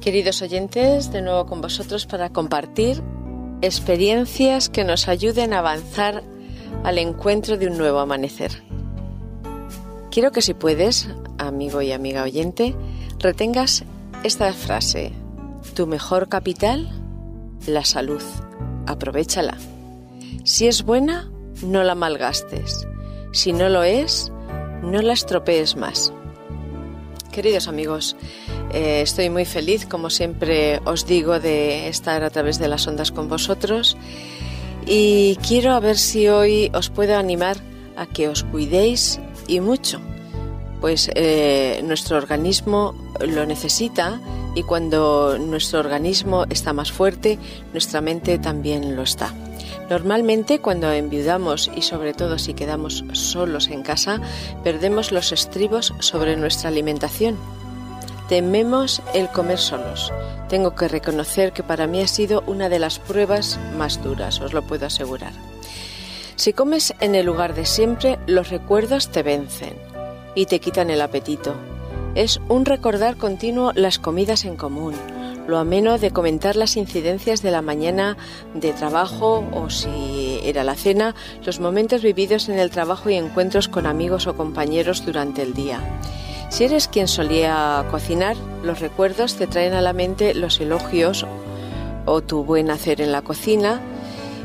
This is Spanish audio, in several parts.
Queridos oyentes, de nuevo con vosotros para compartir experiencias que nos ayuden a avanzar al encuentro de un nuevo amanecer. Quiero que si puedes, amigo y amiga oyente, retengas esta frase. Tu mejor capital, la salud. Aprovechala. Si es buena, no la malgastes. Si no lo es, no la estropees más. Queridos amigos, eh, estoy muy feliz, como siempre os digo, de estar a través de las ondas con vosotros y quiero a ver si hoy os puedo animar a que os cuidéis y mucho, pues eh, nuestro organismo lo necesita y cuando nuestro organismo está más fuerte, nuestra mente también lo está. Normalmente cuando enviudamos y sobre todo si quedamos solos en casa, perdemos los estribos sobre nuestra alimentación. Tememos el comer solos. Tengo que reconocer que para mí ha sido una de las pruebas más duras, os lo puedo asegurar. Si comes en el lugar de siempre, los recuerdos te vencen y te quitan el apetito. Es un recordar continuo las comidas en común, lo ameno de comentar las incidencias de la mañana de trabajo o si era la cena, los momentos vividos en el trabajo y encuentros con amigos o compañeros durante el día. Si eres quien solía cocinar, los recuerdos te traen a la mente los elogios o tu buen hacer en la cocina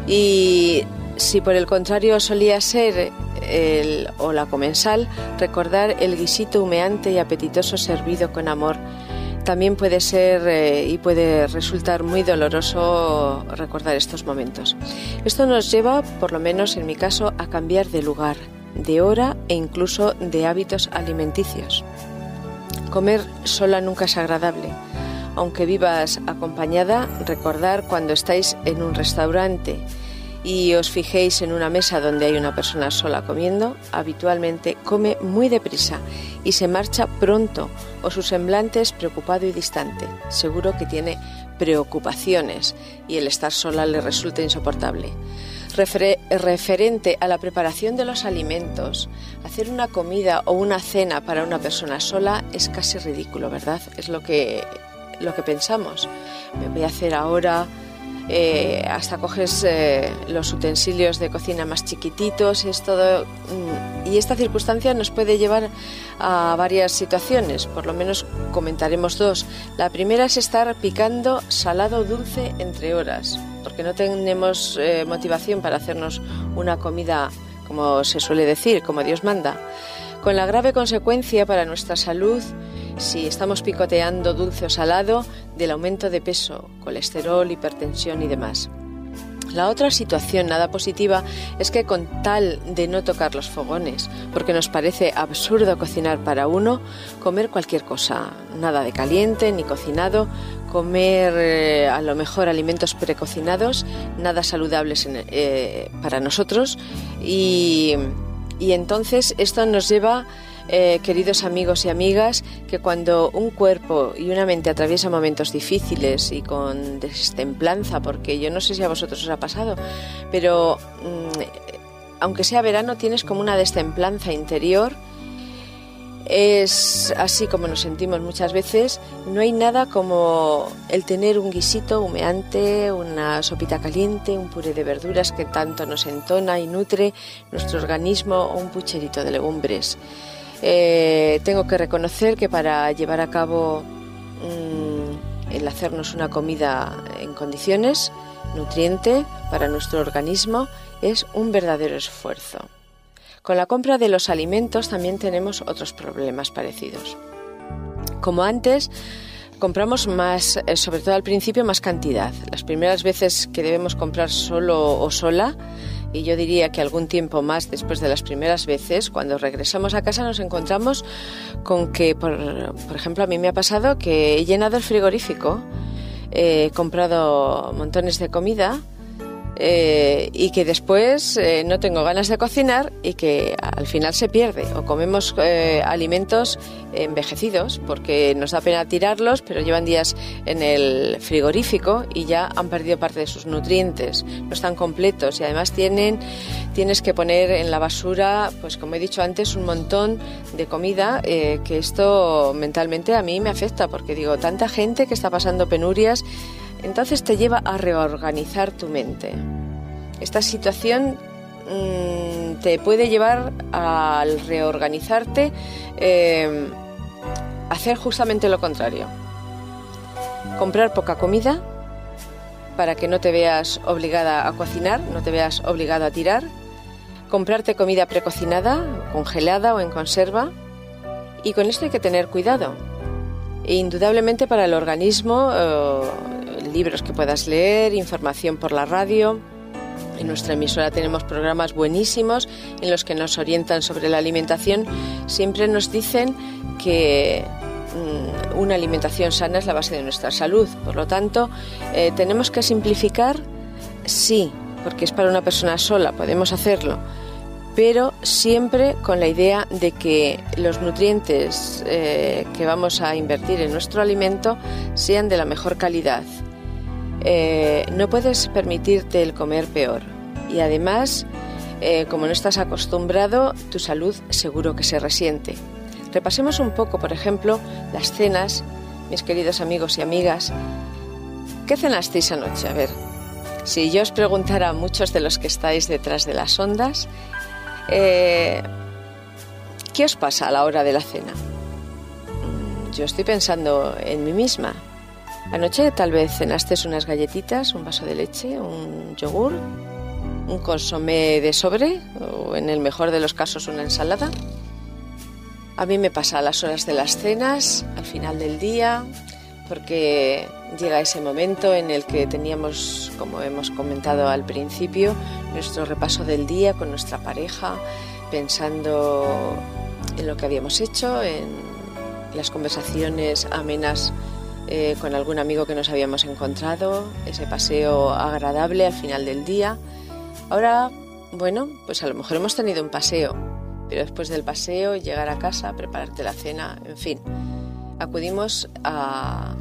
y si por el contrario solía ser el, o la comensal, recordar el guisito humeante y apetitoso servido con amor también puede ser eh, y puede resultar muy doloroso recordar estos momentos. Esto nos lleva, por lo menos en mi caso, a cambiar de lugar, de hora e incluso de hábitos alimenticios. Comer sola nunca es agradable. Aunque vivas acompañada, recordar cuando estáis en un restaurante y os fijéis en una mesa donde hay una persona sola comiendo, habitualmente come muy deprisa y se marcha pronto o su semblante es preocupado y distante. Seguro que tiene preocupaciones y el estar sola le resulta insoportable. referente a la preparación de los alimentos, hacer una comida o una cena para una persona sola es casi ridículo, ¿verdad? Es lo que, lo que pensamos. Me voy a hacer ahora eh, hasta coges eh, los utensilios de cocina más chiquititos, es todo. Mm, y esta circunstancia nos puede llevar a varias situaciones, por lo menos comentaremos dos. La primera es estar picando salado dulce entre horas, porque no tenemos eh, motivación para hacernos una comida como se suele decir, como Dios manda, con la grave consecuencia para nuestra salud si estamos picoteando dulce o salado del aumento de peso, colesterol, hipertensión y demás. La otra situación nada positiva es que con tal de no tocar los fogones, porque nos parece absurdo cocinar para uno, comer cualquier cosa, nada de caliente ni cocinado, comer eh, a lo mejor alimentos precocinados, nada saludables eh, para nosotros y, y entonces esto nos lleva eh, queridos amigos y amigas, que cuando un cuerpo y una mente atraviesa momentos difíciles y con destemplanza, porque yo no sé si a vosotros os ha pasado, pero mm, aunque sea verano tienes como una destemplanza interior, es así como nos sentimos muchas veces. No hay nada como el tener un guisito humeante, una sopita caliente, un puré de verduras que tanto nos entona y nutre nuestro organismo o un pucherito de legumbres. Eh, tengo que reconocer que para llevar a cabo mm, el hacernos una comida en condiciones, nutriente para nuestro organismo, es un verdadero esfuerzo. Con la compra de los alimentos también tenemos otros problemas parecidos. Como antes, compramos más, eh, sobre todo al principio, más cantidad. Las primeras veces que debemos comprar solo o sola, y yo diría que algún tiempo más después de las primeras veces, cuando regresamos a casa nos encontramos con que, por, ejemplo, a mí me ha pasado que he llenado el frigorífico, he comprado montones de comida, eh, y que después eh, no tengo ganas de cocinar y que al final se pierde. O comemos eh, alimentos envejecidos porque nos da pena tirarlos pero llevan días en el frigorífico y ya han perdido parte de sus nutrientes, no están completos y además tienen, tienes que poner en la basura, pues como he dicho antes, un montón de comida que esto mentalmente a mí me afecta porque digo, tanta gente que está pasando penurias entonces te lleva a reorganizar tu mente. Esta situación mm, te puede llevar al reorganizarte eh, hacer justamente lo contrario. Comprar poca comida para que no te veas obligada a cocinar, no te veas obligado a tirar. Comprarte comida precocinada, congelada o en conserva. Y con esto hay que tener cuidado. E indudablemente para el organismo eh, libros que puedas leer, información por la radio. En nuestra emisora tenemos programas buenísimos en los que nos orientan sobre la alimentación. Siempre nos dicen que mm, una alimentación sana es la base de nuestra salud. Por lo tanto, eh, tenemos que simplificar, sí, porque es para una persona sola, podemos hacerlo, pero siempre con la idea de que los nutrientes eh, que vamos a invertir en nuestro alimento sean de la mejor calidad eh, no puedes permitirte el comer peor. Y además, eh, como no estás acostumbrado, tu salud seguro que se resiente. Repasemos un poco, por ejemplo, las cenas, mis queridos amigos y amigas. ¿Qué cenasteis anoche? A ver, si yo os preguntara a muchos de los que estáis detrás de las ondas, eh, ¿qué os pasa a la hora de la cena? Mm, yo estoy pensando en mí misma, Anoche tal vez cenaste unas galletitas, un vaso de leche, un yogur, un consomé de sobre o en el mejor de los casos una ensalada. A mí me pasa las horas de las cenas, al final del día, porque llega ese momento en el que teníamos, como hemos comentado al principio, nuestro repaso del día con nuestra pareja, pensando en lo que habíamos hecho, en las conversaciones amenas eh, con algún amigo que nos habíamos encontrado, ese paseo agradable al final del día. Ahora, bueno, pues a lo mejor hemos tenido un paseo, pero después del paseo, llegar a casa, prepararte la cena, en fin, acudimos a,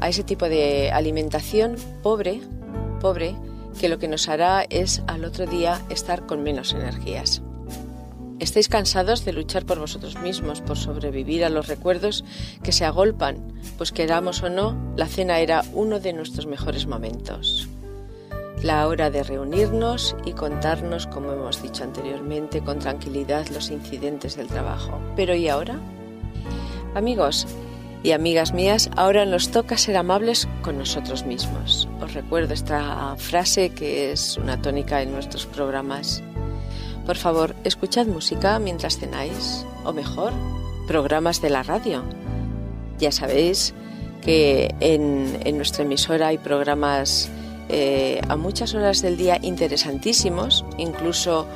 a ese tipo de alimentación pobre, pobre, que lo que nos hará es al otro día estar con menos energías. Estáis cansados de luchar por vosotros mismos, por sobrevivir a los recuerdos que se agolpan, pues queramos o no, la cena era uno de nuestros mejores momentos. La hora de reunirnos y contarnos, como hemos dicho anteriormente, con tranquilidad los incidentes del trabajo. Pero ¿y ahora? Amigos y amigas mías, ahora nos toca ser amables con nosotros mismos. Os recuerdo esta frase que es una tónica en nuestros programas. Por favor, escuchad música mientras cenáis, o mejor, programas de la radio. Ya sabéis que en, nuestra emisora hay programas eh, a muchas horas del día interesantísimos, incluso,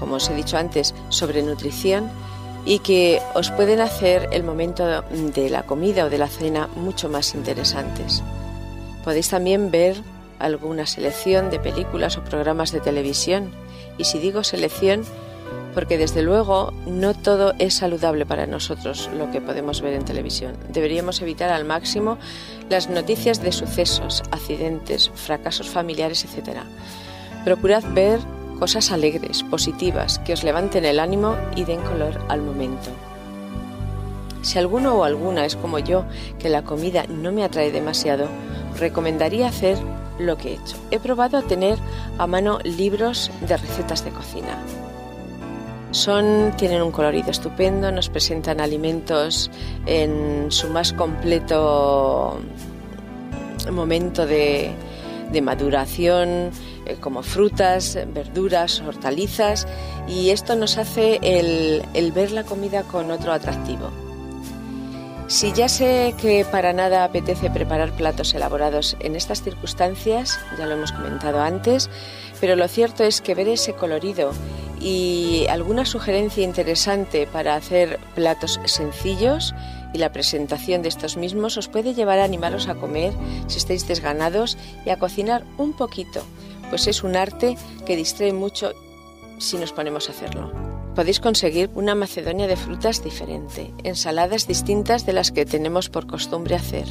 como os he dicho antes, sobre nutrición y que os pueden hacer el momento de la comida o de la cena mucho más interesantes. Podéis también ver alguna selección de películas o programas de televisión y si digo selección, porque desde luego no todo es saludable para nosotros lo que podemos ver en televisión. Deberíamos evitar al máximo las noticias de sucesos, accidentes, fracasos familiares, etc. Procurad ver cosas alegres, positivas, que os levanten el ánimo y den color al momento. Si alguno o alguna es como yo, que la comida no me atrae demasiado, recomendaría hacer lo que he hecho. He probado a tener a mano libros de recetas de cocina. Son, tienen un colorido estupendo, nos presentan alimentos en su más completo momento de, maduración, eh, como frutas, verduras, hortalizas, y esto nos hace el ver la comida con otro atractivo. Si ya sé que para nada apetece preparar platos elaborados en estas circunstancias, ya lo hemos comentado antes, pero lo cierto es que ver ese colorido y alguna sugerencia interesante para hacer platos sencillos y la presentación de estos mismos os puede llevar a animaros a comer si estáis desganados y a cocinar un poquito, pues es un arte que distrae mucho si nos ponemos a hacerlo podéis conseguir una macedonia de frutas diferente, ensaladas distintas de las que tenemos por costumbre hacer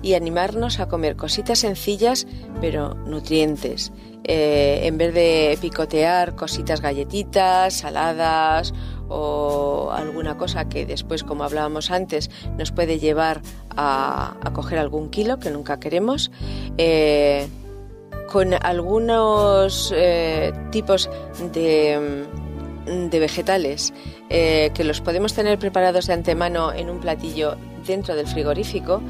y animarnos a comer cositas sencillas pero nutrientes. Eh, en vez de picotear cositas galletitas, saladas o alguna cosa que después, como hablábamos antes, nos puede llevar a, coger algún kilo que nunca queremos. Eh, con algunos eh, tipos de de vegetales eh, que los podemos tener preparados de antemano en un platillo dentro del frigorífico,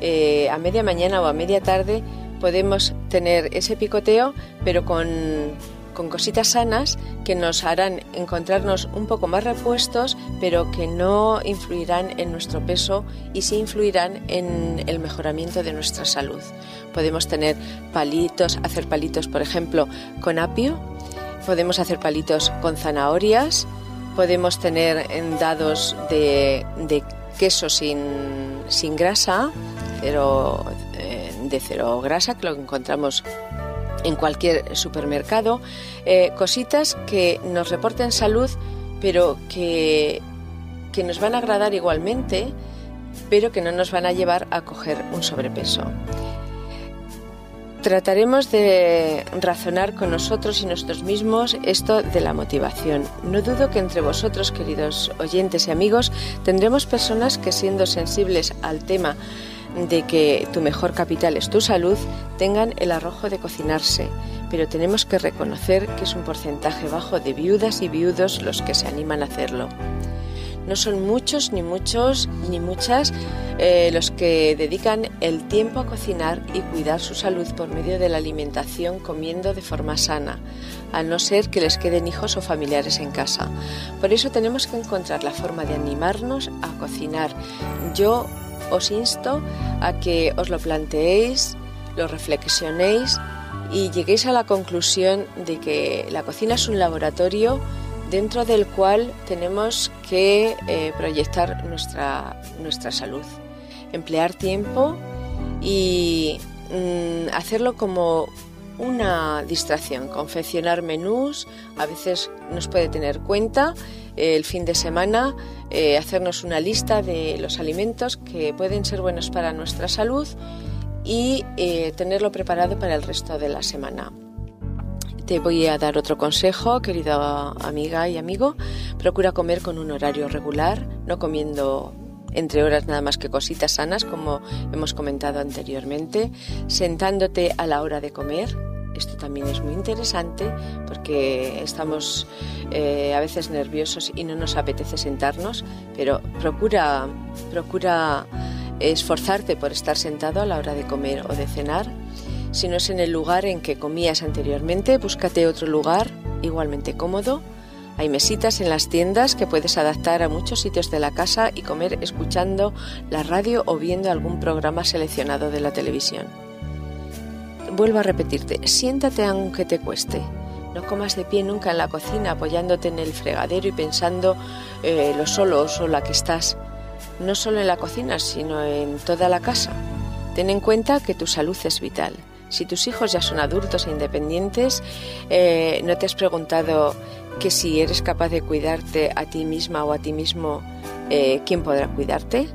eh, a media mañana o a media tarde podemos tener ese picoteo, pero con, con cositas sanas que nos harán encontrarnos un poco más repuestos, pero que no influirán en nuestro peso y sí influirán en el mejoramiento de nuestra salud. Podemos tener palitos, hacer palitos, por ejemplo, con apio, Podemos hacer palitos con zanahorias, podemos tener dados de, queso sin, grasa, cero, eh, de cero grasa, que lo encontramos en cualquier supermercado, eh, cositas que nos reporten salud, pero que, que nos van a agradar igualmente, pero que no nos van a llevar a coger un sobrepeso. Trataremos de razonar con nosotros y nosotros mismos esto de la motivación. No dudo que entre vosotros, queridos oyentes y amigos, tendremos personas que siendo sensibles al tema de que tu mejor capital es tu salud, tengan el arrojo de cocinarse, pero tenemos que reconocer que es un porcentaje bajo de viudas y viudos los que se animan a hacerlo. No son muchos, ni muchos, ni muchas eh, los que dedican el tiempo a cocinar y cuidar su salud por medio de la alimentación comiendo de forma sana, a no ser que les queden hijos o familiares en casa. Por eso tenemos que encontrar la forma de animarnos a cocinar. Yo os insto a que os lo planteéis, lo reflexionéis y lleguéis a la conclusión de que la cocina es un laboratorio dentro del cual tenemos que eh, proyectar nuestra, nuestra salud, emplear tiempo y mm, hacerlo como una distracción, confeccionar menús, a veces nos puede tener cuenta eh, el fin de semana, eh, hacernos una lista de los alimentos que pueden ser buenos para nuestra salud y tenerlo preparado para el resto de la semana. Te voy a dar otro consejo, querida amiga y amigo. Procura comer con un horario regular, no comiendo entre horas nada más que cositas sanas, como hemos comentado anteriormente, sentándote a la hora de comer. Esto también es muy interesante porque estamos eh, a veces nerviosos y no nos apetece sentarnos, pero procura, procura esforzarte por estar sentado a la hora de comer o de cenar si no es en el lugar en que comías anteriormente, búscate otro lugar igualmente cómodo. Hay mesitas en las tiendas que puedes adaptar a muchos sitios de la casa y comer escuchando la radio o viendo algún programa seleccionado de la televisión. Vuelvo a repetirte, siéntate aunque te cueste. No comas de pie nunca en la cocina apoyándote en el fregadero y pensando eh, lo solo o sola que estás. No solo en la cocina, sino en toda la casa. Ten en cuenta que tu salud es vital. Si tus hijos ya son adultos e independientes, eh, ¿no te has preguntado que si eres capaz de cuidarte a ti misma o a ti mismo, eh, ¿quién podrá cuidarte?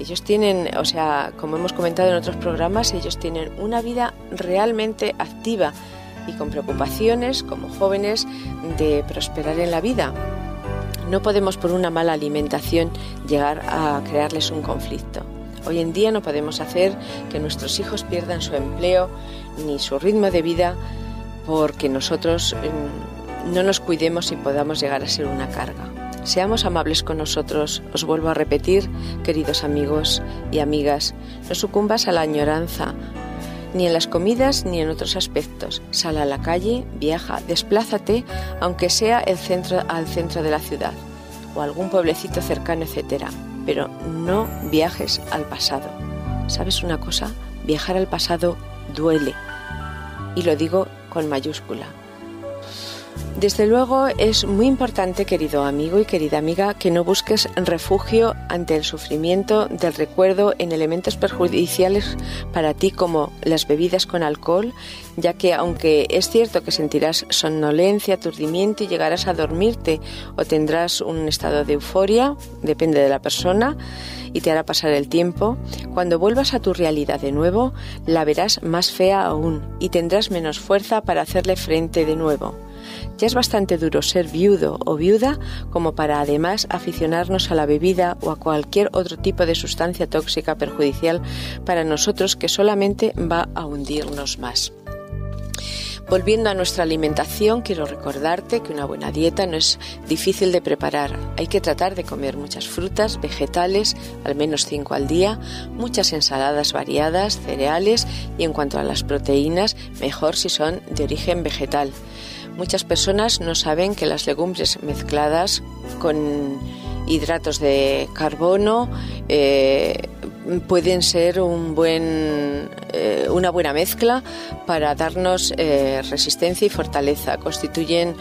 Ellos tienen, o sea, como hemos comentado en otros programas, ellos tienen una vida realmente activa y con preocupaciones como jóvenes de prosperar en la vida. No podemos por una mala alimentación llegar a crearles un conflicto. Hoy en día no podemos hacer que nuestros hijos pierdan su empleo ni su ritmo de vida porque nosotros em, no nos cuidemos y podamos llegar a ser una carga. Seamos amables con nosotros, os vuelvo a repetir, queridos amigos y amigas, no sucumbas a la añoranza, ni en las comidas ni en otros aspectos. Sal a la calle, viaja, desplázate, aunque sea al centro de la ciudad o algún pueblecito cercano, etc. pero no viajes al pasado. ¿Sabes una cosa? Viajar al pasado duele. Y lo digo con mayúscula. Desde luego es muy importante, querido amigo y querida amiga, que no busques refugio ante el sufrimiento del recuerdo en elementos perjudiciales para ti como las bebidas con alcohol, ya que aunque es cierto que sentirás somnolencia, aturdimiento y llegarás a dormirte o tendrás un estado de euforia, depende de la persona, y te hará pasar el tiempo, cuando vuelvas a tu realidad de nuevo, la verás más fea aún y tendrás menos fuerza para hacerle frente de nuevo. Ya es bastante duro ser viudo o viuda como para además aficionarnos a la bebida o a cualquier otro tipo de sustancia tóxica perjudicial para nosotros que solamente va a hundirnos más. Volviendo a nuestra alimentación, quiero recordarte que una buena dieta no es difícil de preparar. Hay que tratar de comer muchas frutas, vegetales, al menos cinco al día, muchas ensaladas variadas, cereales y en cuanto a las proteínas, mejor si son de origen vegetal. Muchas personas no saben que las legumbres mezcladas con hidratos de carbono eh, pueden ser un buen, eh, una buena mezcla para darnos eh, resistencia y fortaleza. Constituyen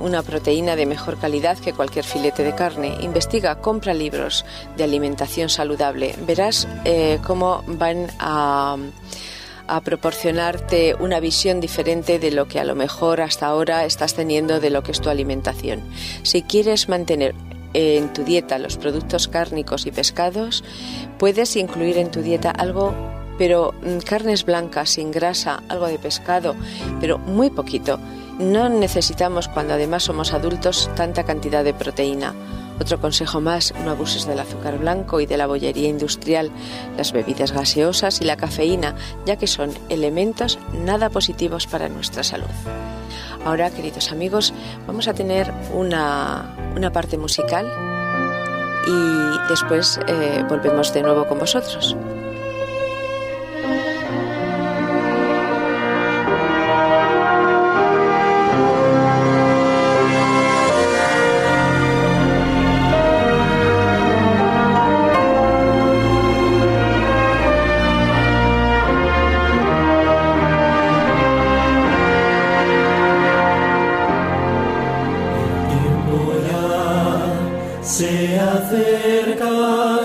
una proteína de mejor calidad que cualquier filete de carne. Investiga, compra libros de alimentación saludable. Verás cómo van a a proporcionarte una visión diferente de lo que a lo mejor hasta ahora estás teniendo de lo que es tu alimentación. Si quieres mantener en tu dieta los productos cárnicos y pescados, puedes incluir en tu dieta algo pero mm, carnes blancas, sin grasa, algo de pescado, pero muy poquito. No necesitamos, cuando además somos adultos, tanta cantidad de proteína. Otro consejo más, no abuses del azúcar blanco y de la bollería industrial, las bebidas gaseosas y la cafeína, ya que son elementos nada positivos para nuestra salud. Ahora, queridos amigos, vamos a tener una, parte musical y después eh, volvemos de nuevo con vosotros. Cristo te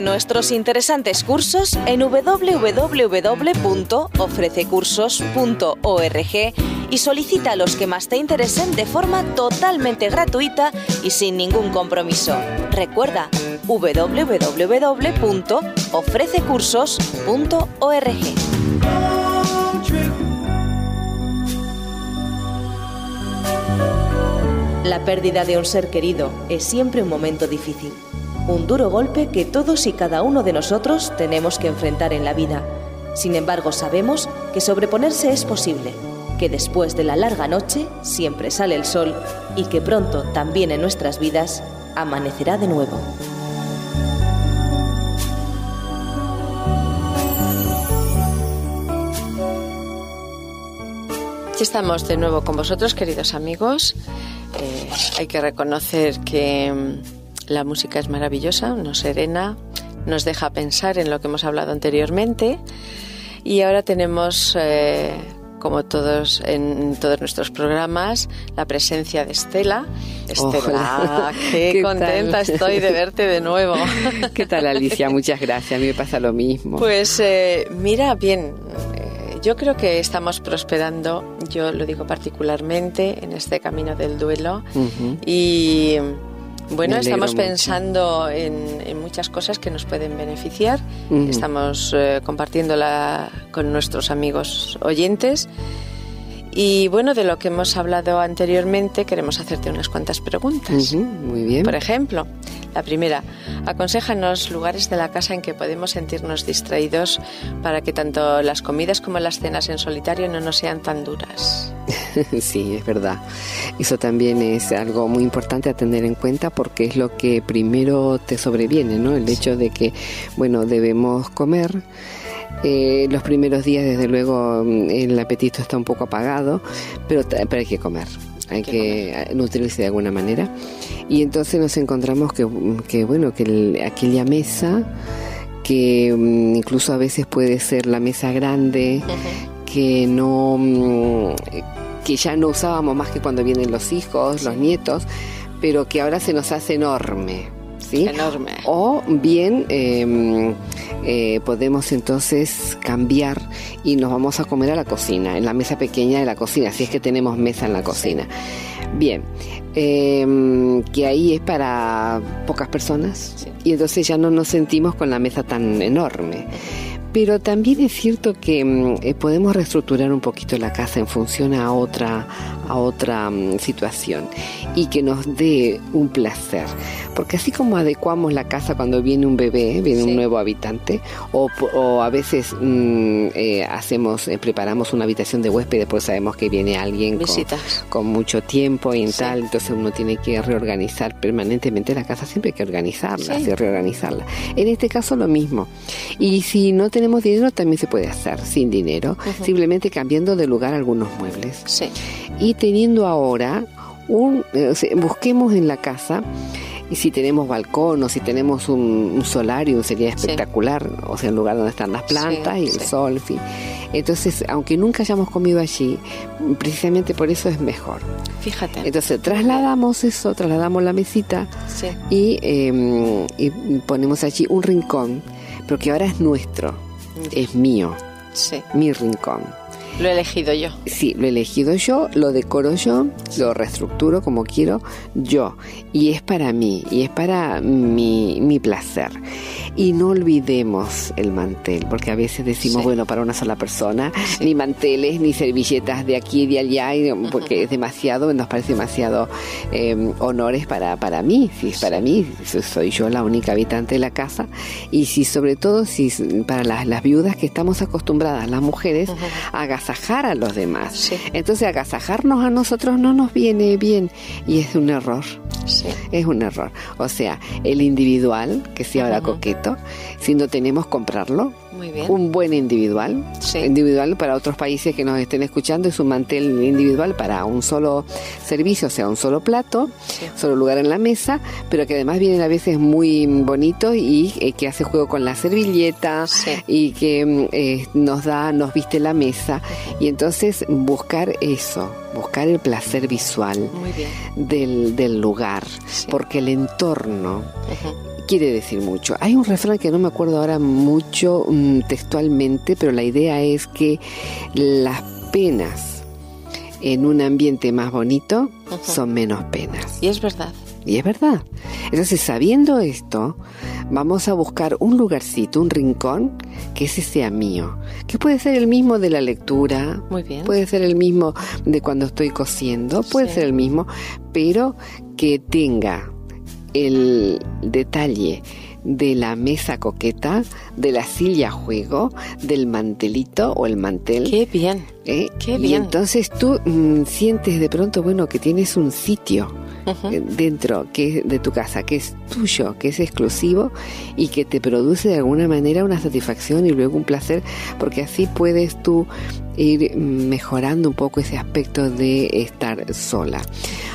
Nuestros interesantes cursos en www.ofrececursos.org y solicita los que más te interesen de forma totalmente gratuita y sin ningún compromiso. Recuerda www.ofrececursos.org. La pérdida de un ser querido es siempre un momento difícil, un duro golpe que todos y cada uno de nosotros tenemos que enfrentar en la vida. Sin embargo, sabemos que sobreponerse es posible, que después de la larga noche siempre sale el sol y que pronto también en nuestras vidas amanecerá de nuevo. Estamos de nuevo con vosotros, queridos amigos. Eh, hay que reconocer que la música es maravillosa, nos serena, nos deja pensar en lo que hemos hablado anteriormente. Y ahora tenemos, eh, como todos en todos nuestros programas, la presencia de Estela. Estela, qué, contenta estoy de verte de nuevo. ¿Qué tal, Alicia? Muchas gracias. A mí me pasa lo mismo. Pues eh, mira, bien, yo creo que estamos prosperando, yo lo digo particularmente, en este camino del duelo. Y bueno, estamos pensando en, muchas cosas que nos pueden beneficiar. Estamos eh, compartiéndola con nuestros amigos oyentes. Y bueno, de lo que hemos hablado anteriormente, queremos hacerte unas cuantas preguntas. muy bien. Por ejemplo, la primera, aconsejanos lugares de la casa en que podemos sentirnos distraídos para que tanto las comidas como las cenas en solitario no nos sean tan duras. Sí, es verdad. Eso también es algo muy importante a tener en cuenta porque es lo que primero te sobreviene, ¿no? El hecho de que, bueno, debemos comer eh, los primeros días, desde luego, mm, el apetito está un poco apagado, pero, pero hay que comer, hay que, nutrirse de alguna manera. Y entonces nos encontramos que, que bueno, que aquella mesa, que mm, incluso a veces puede ser la mesa grande, que no mm, que ya no usábamos más que cuando vienen los hijos, los nietos, pero que ahora se nos hace enorme. ¿Sí? Enorme. O bien em, eh, podemos entonces cambiar y nos vamos a comer a la cocina, en la mesa pequeña de la cocina, si es que tenemos mesa en la cocina. Bien, em, que ahí es para pocas personas y entonces ya no nos sentimos con la mesa tan enorme. Pero también es cierto que mm, eh, podemos reestructurar un poquito la casa en función a otra, a otra mm, situación y que nos dé un placer. Porque así como adecuamos la casa cuando viene un bebé, viene un nuevo habitante, o, a veces mm, eh, hacemos, eh, preparamos una habitación de huéspedes porque sabemos que viene alguien con, mucho tiempo y tal, entonces uno tiene que reorganizar permanentemente la casa, siempre hay que organizarla, y reorganizarla. En este caso lo mismo. Y si no tenemos dinero también se puede hacer sin dinero, simplemente cambiando de lugar algunos muebles. Sí. Y teniendo ahora un, eh, busquemos en la casa y si tenemos balcón o si tenemos un, un solarium sería espectacular, o sea, un lugar donde están las plantas y el sol, en fin. Entonces, aunque nunca hayamos comido allí, precisamente por eso es mejor. Fíjate. Entonces, trasladamos eso, trasladamos la mesita y, em, y ponemos allí un rincón, pero que ahora es nuestro es mío, sí. mi rincón. Lo he elegido yo. Sí, lo he elegido yo, lo decoro yo, lo reestructuro como quiero yo. Y es para mí, y es para mi, mi placer. Y no olvidemos el mantel, porque a veces decimos, bueno, para una sola persona, ni manteles, ni servilletas de aquí y de allá, porque es demasiado, nos parece demasiado em, honores para, para mí, si es para mí, soy yo la única habitante de la casa, y si sobre todo, si para las, las viudas que estamos acostumbradas, las mujeres, a agasajar a los demás. Entonces agasajarnos a nosotros no nos viene bien y es un error. Es un error. O sea, el individual, que sea ahora coqueto, si no tenemos comprarlo, un buen individual. Individual para otros países que nos estén escuchando es un mantel individual para un solo servicio, o sea, un solo plato, solo lugar en la mesa, pero que además viene a veces muy bonito y eh, que hace juego con la servilleta y que mm, eh, nos da, nos viste la mesa. Y entonces buscar eso, buscar el placer visual Del, del, lugar, porque el entorno quiere decir mucho. Hay un refrán que no me acuerdo ahora mucho mm, textualmente, pero la idea es que las penas en un ambiente más bonito son menos penas. Y es verdad. Y es verdad. Entonces, sabiendo esto, vamos a buscar un lugarcito, un rincón, que ese sea mío. Que puede ser el mismo de la lectura. Muy bien. Puede ser el mismo de cuando estoy cosiendo. Puede ser el mismo, pero que tenga el detalle de la mesa coqueta, de la silla juego, del mantelito o el mantel. Qué bien. ¿Eh? Qué Y bien. entonces tú mm, sientes de pronto, bueno, que tienes un sitio eh, dentro que es de tu casa, que es tuyo, que es exclusivo y que te produce de alguna manera una satisfacción y luego un placer, porque así puedes tú ir mejorando un poco ese aspecto de estar sola.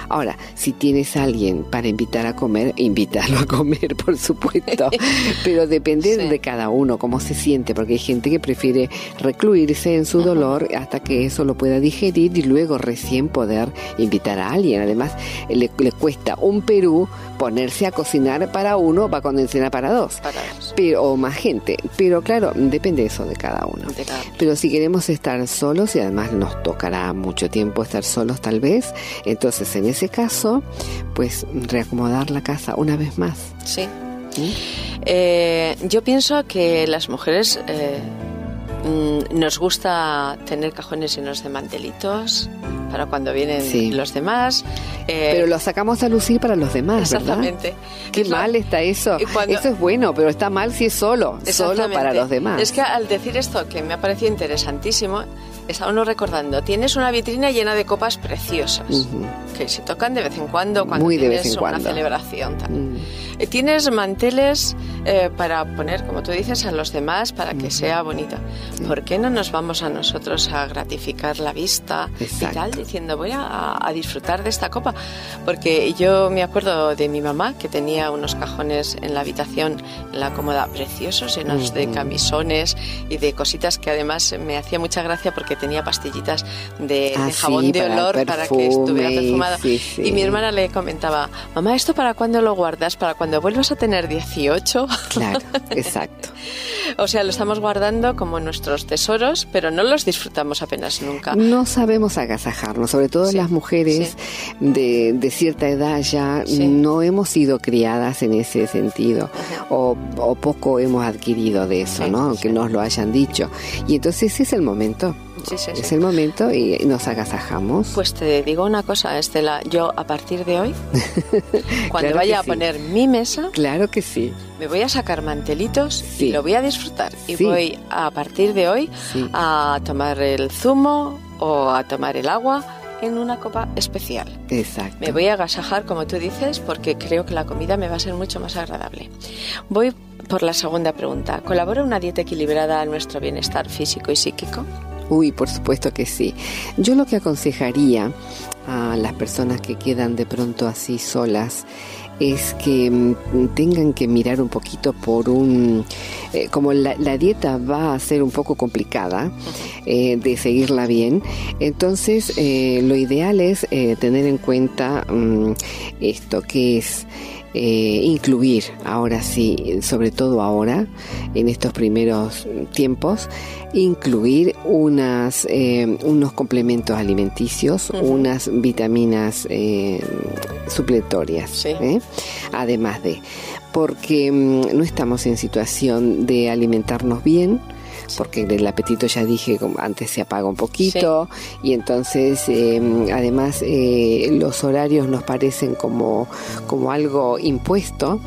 Ahora, si tienes a alguien para invitar a comer, invitarlo a comer, por supuesto, pero depende Sí. de cada uno, cómo se siente, porque hay gente que prefiere recluirse en su dolor hasta que eso lo pueda digerir y luego recién poder invitar a alguien. Además, le, le cuesta un Perú ponerse a cocinar para uno, va cuando cena para dos, Para dos. pero, o más gente. Pero claro, depende eso de cada uno. De cada- Pero si queremos estar solos, y además nos tocará mucho tiempo estar solos tal vez, entonces en ese caso, pues reacomodar la casa una vez más. Sí. ¿sí? Eh, yo pienso que las mujeres eh, mm, nos gusta tener cajones llenos de mantelitos para cuando vienen Sí. los demás. Eh, Pero lo sacamos a lucir para los demás, ¿verdad? exactamente. Qué Es mal está eso. Cuando- Eso es bueno, pero está mal si es solo, solo para los demás. Es que al decir esto, que me ha parecido interesantísimo, está uno recordando, tienes una vitrina llena de copas preciosas, que se tocan de vez en cuando, cuando Muy de vez tienes en una cuando. celebración. tal. Mm. Tienes manteles eh, para poner, como tú dices, a los demás para que sea bonito. ¿Por qué no nos vamos a nosotros a gratificar la vista y Exacto. tal, diciendo voy a, a disfrutar de esta copa? Porque yo me acuerdo de mi mamá que tenía unos cajones en la habitación, en la cómoda, preciosos, llenos de Ujú. camisones y de cositas que además me hacía mucha gracia porque tenía pastillitas de, Ah, de jabón sí, de para olor para, que perfume, estuviera perfumado. sí, sí. Y mi hermana le comentaba, mamá, ¿esto para cuándo lo guardas? ¿Para cuando vuelvas a tener 18? Claro, exacto. o sea, lo estamos guardando como nuestros tesoros, pero no los disfrutamos apenas nunca. No sabemos agasajarnos, sobre todo Sí, las mujeres de, de cierta edad ya Sí. no hemos sido criadas en ese sentido o, o poco hemos adquirido de eso, ¿no? Aunque nos lo hayan dicho. Y entonces es el momento, Sí, sí, sí. es el momento y nos agasajamos. Pues te digo una cosa, Estela, yo a partir de hoy, cuando Claro vaya a poner mi mesa, claro que sí, me voy a sacar mantelitos y lo voy a disfrutar. Y voy a partir de hoy a tomar el zumo o a tomar el agua en una copa especial. Exacto. Me voy a agasajar, como tú dices, porque creo que la comida me va a ser mucho más agradable. Voy por la segunda pregunta. ¿Colabora una dieta equilibrada a nuestro bienestar físico y psíquico? Uy, por supuesto que sí. Yo lo que aconsejaría a las personas que quedan de pronto así solas es que mm, tengan que mirar un poquito por un... eh, como la, la dieta va a ser un poco complicada eh, de seguirla bien, entonces eh, lo ideal es tener en cuenta mm, esto que es... eh, incluir ahora sí, sobre todo ahora, en estos primeros tiempos, incluir unas, eh, unos complementos alimenticios, unas vitaminas eh, supletorias, Sí. ¿eh? además de, porque mm, no estamos en situación de alimentarnos bien, porque el apetito ya dije como antes se apaga un poquito y entonces eh, además eh, los horarios nos parecen como, como algo impuesto.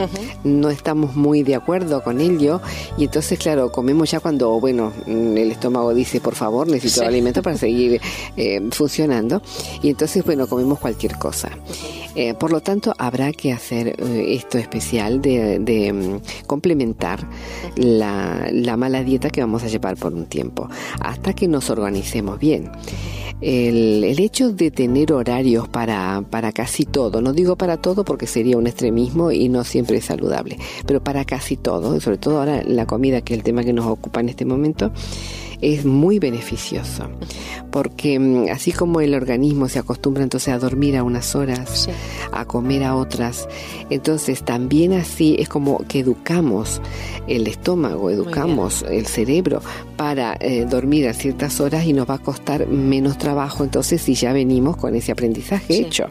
No estamos muy de acuerdo con ello y entonces claro comemos ya cuando bueno mm, el estómago dice por favor necesito Sí. alimento para seguir eh, funcionando y entonces bueno comemos cualquier cosa. Eh, por lo tanto habrá que hacer eh, esto especial de, de, mm, complementar la, la mala dieta que vamos a llevar por un tiempo hasta que nos organicemos bien. El, el hecho de tener horarios para, para casi todo, no digo para todo porque sería un extremismo y no siempre es saludable, pero para casi todo, sobre todo ahora la comida, que es el tema que nos ocupa en este momento, es muy beneficioso, porque mm, así como el organismo se acostumbra entonces a dormir a unas horas, a comer a otras, entonces también así es como que educamos el estómago, educamos el cerebro para eh, dormir a ciertas horas y nos va a costar menos trabajo entonces si ya venimos con ese aprendizaje hecho.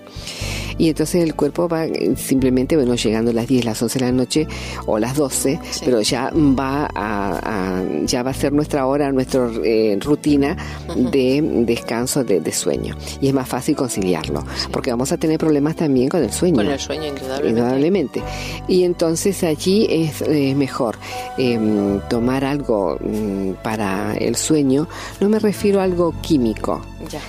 Y entonces el cuerpo va eh, simplemente, bueno, llegando a las 10, las 11 de la noche o las 12, pero ya va a, ya va a ser nuestra hora, nuestra eh, rutina de descanso, de, sueño. Y es más fácil conciliarlo, porque vamos a tener problemas también con el sueño. Con el sueño, indudablemente. indudablemente. Y entonces allí es mejor em, tomar algo mm, para el sueño. No me refiero a algo químico,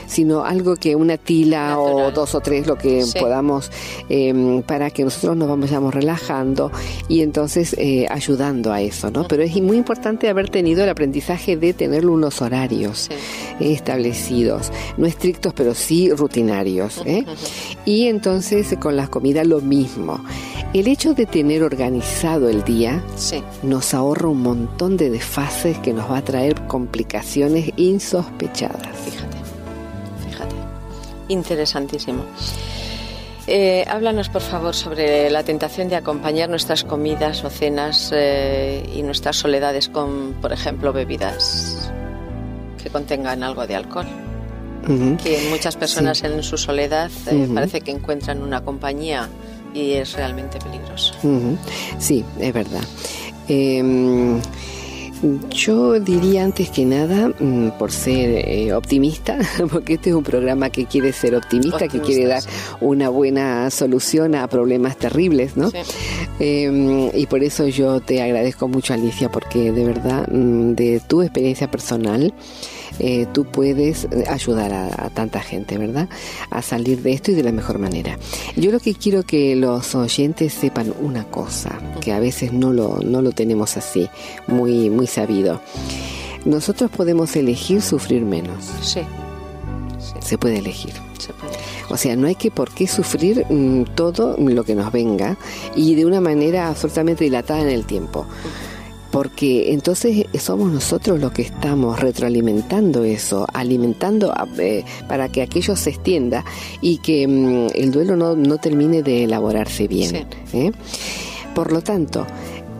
sino algo que una tila o dos o tres, lo que podamos, em, para que nosotros nos vayamos relajando y entonces eh, ayudando a eso, ¿no? Pero es muy importante haber tenido el aprendizaje de tener unos horarios establecidos, no estrictos, pero sí rutinarios. ¿eh? Y entonces con las comidas lo mismo. El hecho de tener organizado el día nos ahorra un montón de desfases que nos va a traer complicaciones insospechadas. Fíjate, fíjate. Interesantísimo. Eh, háblanos, por favor, sobre la tentación de acompañar nuestras comidas o cenas eh, y nuestras soledades con, por ejemplo, bebidas que contengan algo de alcohol. Que muchas personas en su soledad eh, parece que encuentran una compañía y es realmente peligroso. Sí, es verdad. Yo diría antes que nada, mm, por ser eh, optimista, porque este es un programa que quiere ser optimista, que quiere dar una buena solución a problemas terribles, ¿no? Em, y por eso yo te agradezco mucho, Alicia, porque de verdad, mm, de tu experiencia personal, eh, tú puedes ayudar a, tanta gente, ¿verdad? A salir de esto y de la mejor manera. Yo lo que quiero que los oyentes sepan una cosa, que a veces no lo, no lo tenemos así, muy, muy sabido. Nosotros podemos elegir sufrir menos. Sí. Se puede elegir. O sea, no hay que por qué sufrir mm, todo lo que nos venga y de una manera absolutamente dilatada en el tiempo porque entonces somos nosotros los que estamos retroalimentando eso, alimentando eh, para que aquello se extienda y que mm, el duelo no, termine de elaborarse bien. ¿eh? Por lo tanto,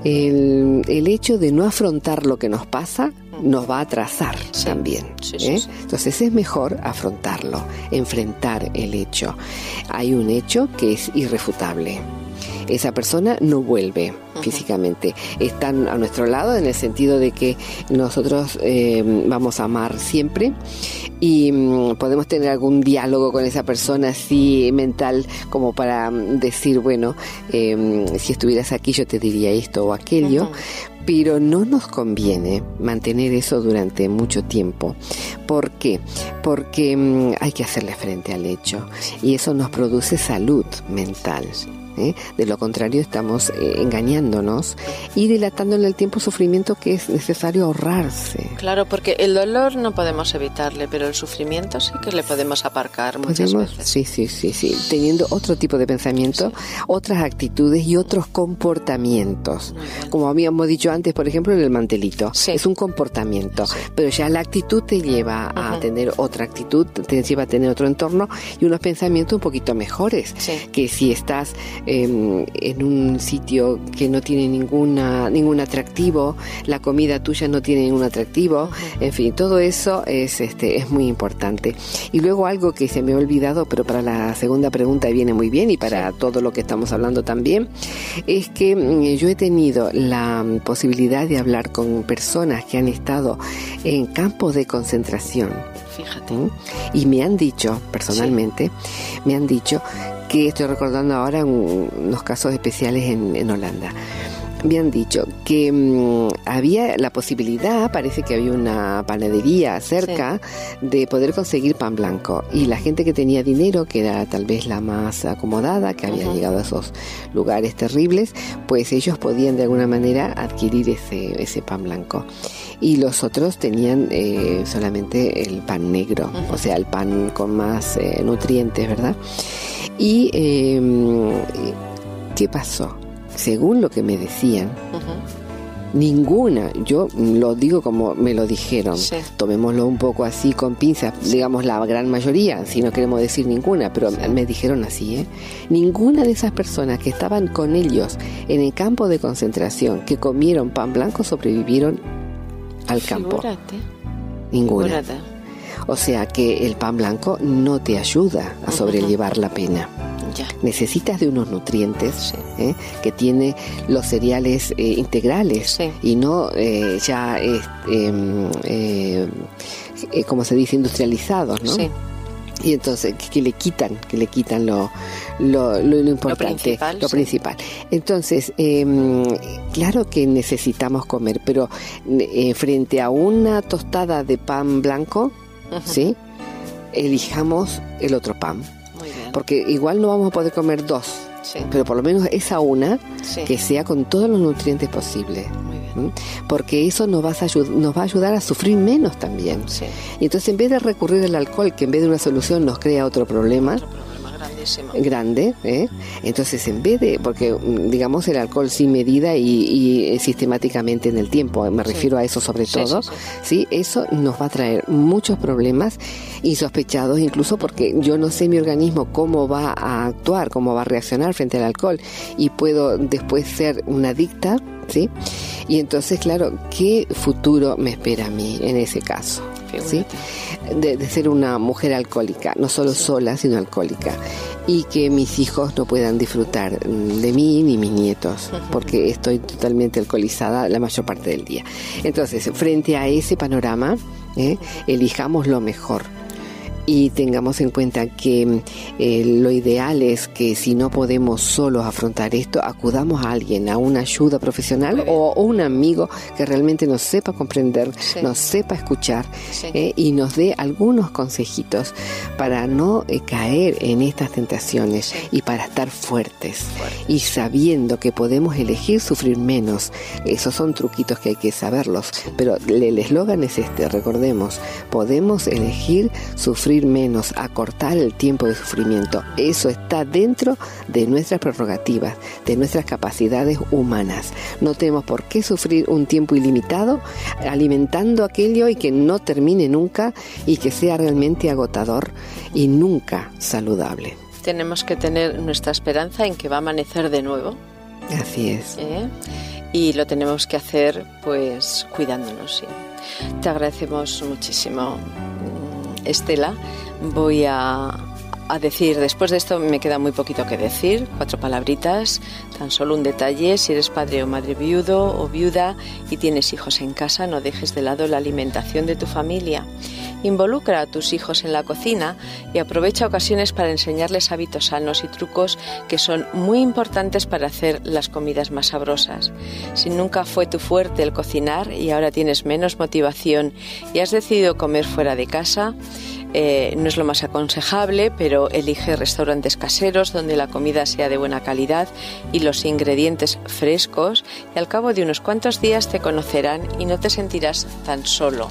el, hecho de no afrontar lo que nos pasa nos va a atrasar también. ¿eh? Entonces es mejor afrontarlo, enfrentar el hecho. Hay un hecho que es irrefutable esa persona no vuelve físicamente. Están a nuestro lado en el sentido de que nosotros eh, vamos a amar siempre y mm, podemos tener algún diálogo con esa persona así mental como para mm, decir, bueno, em, si estuvieras aquí yo te diría esto o aquello, pero no nos conviene mantener eso durante mucho tiempo. ¿Por qué? Porque mm, hay que hacerle frente al hecho y eso nos produce salud mental. ¿Eh? De lo contrario, estamos eh, engañándonos y dilatando en el tiempo sufrimiento que es necesario ahorrarse. Claro, porque el dolor no podemos evitarle, pero el sufrimiento sí que le podemos aparcar muchas veces. Sí, sí, sí, sí. Teniendo otro tipo de pensamiento, otras actitudes y otros comportamientos. Como habíamos dicho antes, por ejemplo, en el mantelito. Es un comportamiento, pero ya la actitud te lleva a tener otra actitud, te lleva a tener otro entorno y unos pensamientos un poquito mejores. Que si estás Em, en un sitio que no tiene ninguna, ningún atractivo, la comida tuya no tiene ningún atractivo, en fin, todo eso es, este, es muy importante. Y luego algo que se me ha olvidado, pero para la segunda pregunta viene muy bien y para todo lo que estamos hablando también, es que mm, yo he tenido la posibilidad de hablar con personas que han estado en campos de concentración. Fíjate. Y me han dicho, personalmente, me han dicho que estoy recordando ahora unos casos especiales en, Holanda me han dicho que mm, había la posibilidad, parece que había una panadería cerca, de poder conseguir pan blanco. Y la gente que tenía dinero, que era tal vez la más acomodada, que había llegado a esos lugares terribles, pues ellos podían de alguna manera adquirir ese, ese pan blanco. Y los otros tenían eh, solamente el pan negro, o sea, el pan con más eh, nutrientes, ¿verdad? Y em, ¿qué pasó? Según lo que me decían, Ninguna, yo lo digo como me lo dijeron. Tomémoslo un poco así con pinzas, digamos la gran mayoría, si no queremos decir ninguna, pero me dijeron así, ¿eh? Ninguna de esas personas que estaban con ellos en el campo de concentración, que comieron pan blanco, sobrevivieron al campo. Ninguna. O sea que el pan blanco no te ayuda a sobrellevar la pena. Necesitas de unos nutrientes ¿eh? que tiene los cereales eh, integrales y no eh, ya, em, como se dice, industrializados, ¿no? y entonces que, le quitan que le quitan lo, lo, lo, importante lo principal, entonces em, claro que necesitamos comer pero frente a una tostada de pan blanco sí elijamos el otro pan. Porque igual no vamos a poder comer dos, pero por lo menos esa una que sea con todos los nutrientes posibles. Porque eso nos va, a nos va a ayudar a sufrir menos también. Y entonces en vez de recurrir al alcohol, que en vez de una solución nos crea otro problema grande, ¿eh? entonces en vez de, porque mm, digamos el alcohol sin medida y, eh, sistemáticamente en el tiempo, me refiero a eso sobre todo, sí, eso nos va a traer muchos problemas insospechados, incluso porque yo no sé mi organismo cómo va a actuar, cómo va a reaccionar frente al alcohol y puedo después ser una adicta, ¿sí? Y entonces, claro, ¿qué futuro me espera a mí en ese caso? ¿Sí? De, de, ser una mujer alcohólica, no solo sola, sino alcohólica y que mis hijos no puedan disfrutar de mí ni mis nietos, porque estoy totalmente alcoholizada la mayor parte del día. Entonces, frente a ese panorama, ¿eh? elijamos lo mejor y tengamos en cuenta que eh, lo ideal es que si no podemos solos afrontar esto, acudamos a alguien, a una ayuda profesional o, un amigo que realmente nos sepa comprender, nos sepa escuchar eh, y nos dé algunos consejitos para no eh, caer en estas tentaciones y para estar fuertes. Y sabiendo que podemos elegir sufrir menos. Esos son truquitos que hay que saberlos, pero el eslogan es este, recordemos, podemos elegir sufrir menos, acortar el tiempo de sufrimiento. Eso está dentro de nuestras prerrogativas, de nuestras capacidades humanas. No tenemos por qué sufrir un tiempo ilimitado alimentando aquello y que no termine nunca y que sea realmente agotador y nunca saludable. Tenemos que tener nuestra esperanza en que va a amanecer de nuevo. Así es. ¿Eh? Y lo tenemos que hacer pues cuidándonos. Te agradecemos muchísimo Estela, voy a, decir, después de esto me queda muy poquito que decir, cuatro palabritas, tan solo un detalle, si eres padre o madre viudo o viuda y tienes hijos en casa, no dejes de lado la alimentación de tu familia. Involucra a tus hijos en la cocina y aprovecha ocasiones para enseñarles hábitos sanos y trucos que son muy importantes para hacer las comidas más sabrosas. Si nunca fue tu fuerte el cocinar y ahora tienes menos motivación y has decidido comer fuera de casa, eh, no es lo más aconsejable, pero elige restaurantes caseros donde la comida sea de buena calidad y los ingredientes frescos y al cabo de unos cuantos días te conocerán y no te sentirás tan solo.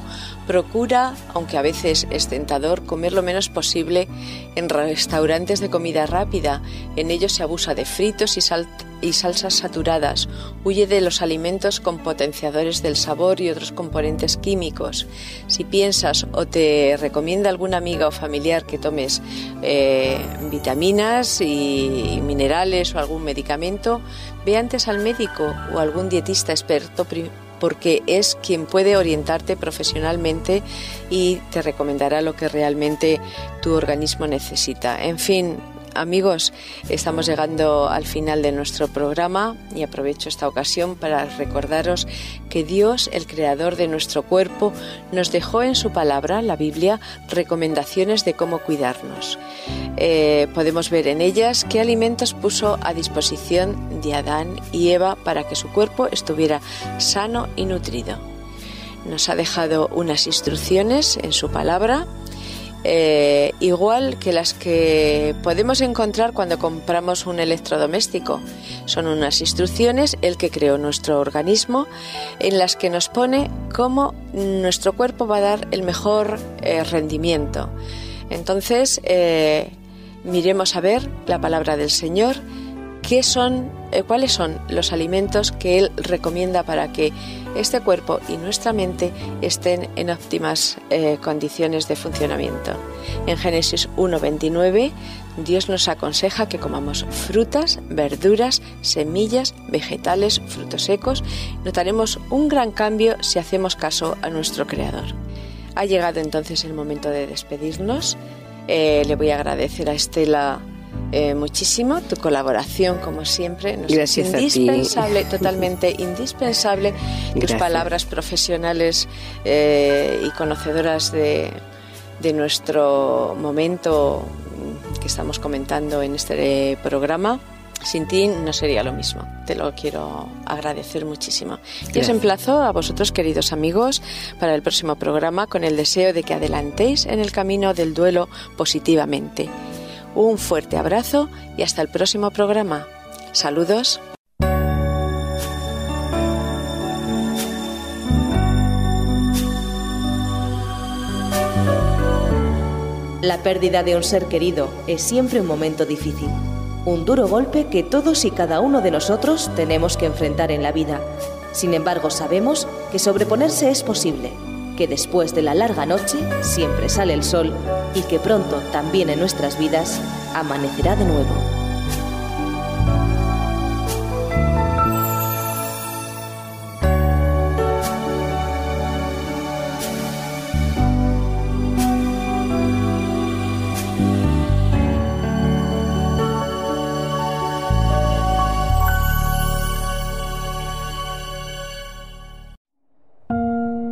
Procura, aunque a veces es tentador, comer lo menos posible en restaurantes de comida rápida. En ellos se abusa de fritos y sal y salsas saturadas. Huye de los alimentos con potenciadores del sabor y otros componentes químicos. Si piensas o te recomienda alguna amiga o familiar que tomes eh, vitaminas y minerales o algún medicamento, ve antes al médico o algún dietista experto porque es quien puede orientarte profesionalmente y te recomendará lo que realmente tu organismo necesita. En fin, Amigos, estamos llegando al final de nuestro programa y aprovecho esta ocasión para recordaros que Dios, el creador de nuestro cuerpo, nos dejó en su palabra, la Biblia, recomendaciones de cómo cuidarnos. Eh, podemos ver en ellas qué alimentos puso a disposición de Adán y Eva para que su cuerpo estuviera sano y nutrido. Nos ha dejado unas instrucciones en su palabra eh, igual que las que podemos encontrar cuando compramos un electrodoméstico. Son unas instrucciones, el que creó nuestro organismo, en las que nos pone cómo nuestro cuerpo va a dar el mejor eh, rendimiento. Entonces, eh, miremos a ver la palabra del Señor qué son, cuáles son los alimentos que Él recomienda para que este cuerpo y nuestra mente estén en óptimas eh, condiciones de funcionamiento. En Génesis 1.29 Dios nos aconseja que comamos frutas, verduras, semillas, vegetales, frutos secos. Notaremos un gran cambio si hacemos caso a nuestro Creador. Ha llegado entonces el momento de despedirnos. Eh, le voy a agradecer a Estela eh, muchísimo tu colaboración, como siempre. Nos es indispensable, totalmente indispensable, tus palabras profesionales eh, y conocedoras de, de nuestro momento que estamos comentando en este programa. Sin ti no sería lo mismo. Te lo quiero agradecer muchísimo. Y os emplazo a vosotros, queridos amigos, para el próximo programa con el deseo de que adelantéis en el camino del duelo positivamente. Un fuerte abrazo y hasta el próximo programa. Saludos. La pérdida de un ser querido es siempre un momento difícil, un duro golpe que todos y cada uno de nosotros tenemos que enfrentar en la vida. Sin embargo, sabemos que sobreponerse es posible, que después de la larga noche siempre sale el sol y que pronto también en nuestras vidas amanecerá de nuevo.